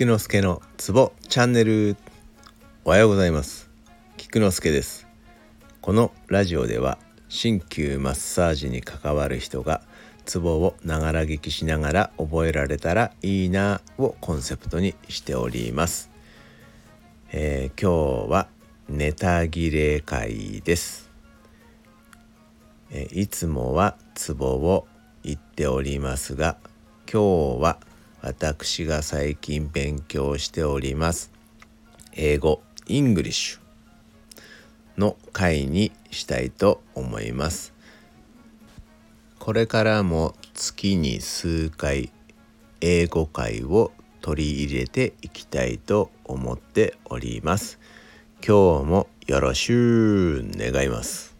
菊之助のツボチャンネル。おはようございます。菊之助です。このラジオでは鍼灸マッサージに関わる人がツボをながら聞きしながら覚えられたらいいなをコンセプトにしております、えー、今日はネタ切れ会です、えー、いつもはツボを言っておりますが今日は私が最近勉強しております。英語 English の会にしたいと思います。これからも月に数回英語会を取り入れていきたいと思っております。今日もよろしゅう願います。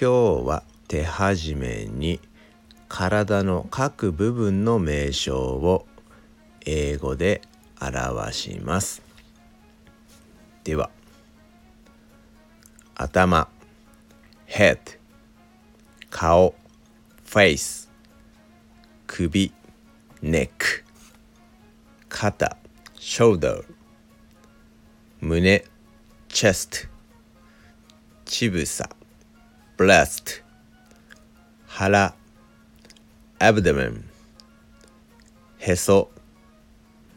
今日は手始めに体の各部分の名称を英語で表しますでは頭 head 顔 face 首 neck 肩 shoulder 胸 chest 乳房 breast 腹 abdomen へそ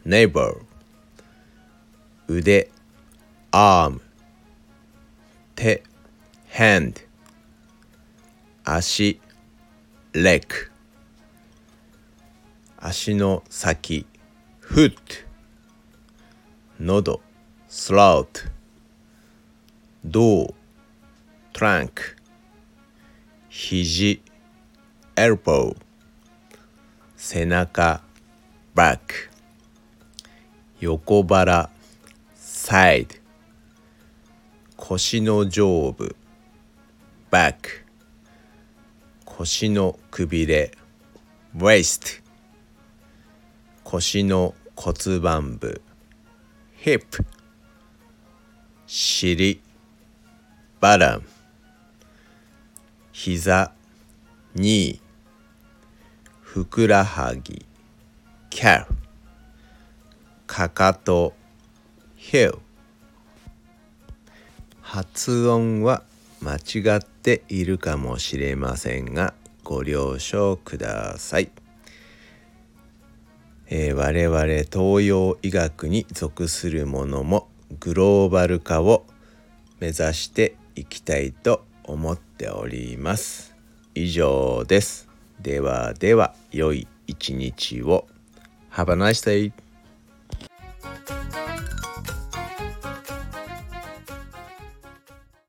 navel 腕 arm 手 hand 足 leg 足の先 foot 喉 throat 胴 trunk 肘 elbow 背中 back 横腹 side 腰の上部 back 腰のくびれ waist 腰の骨盤部 hip 尻 bottom 膝 knee ふくらはぎ calf かかと heel 発音は間違っているかもしれませんがご了承ください、えー、我々東洋医学に属するものもグローバル化を目指していきたいと思っております。以上です。ではでは良い一日を Have a nice day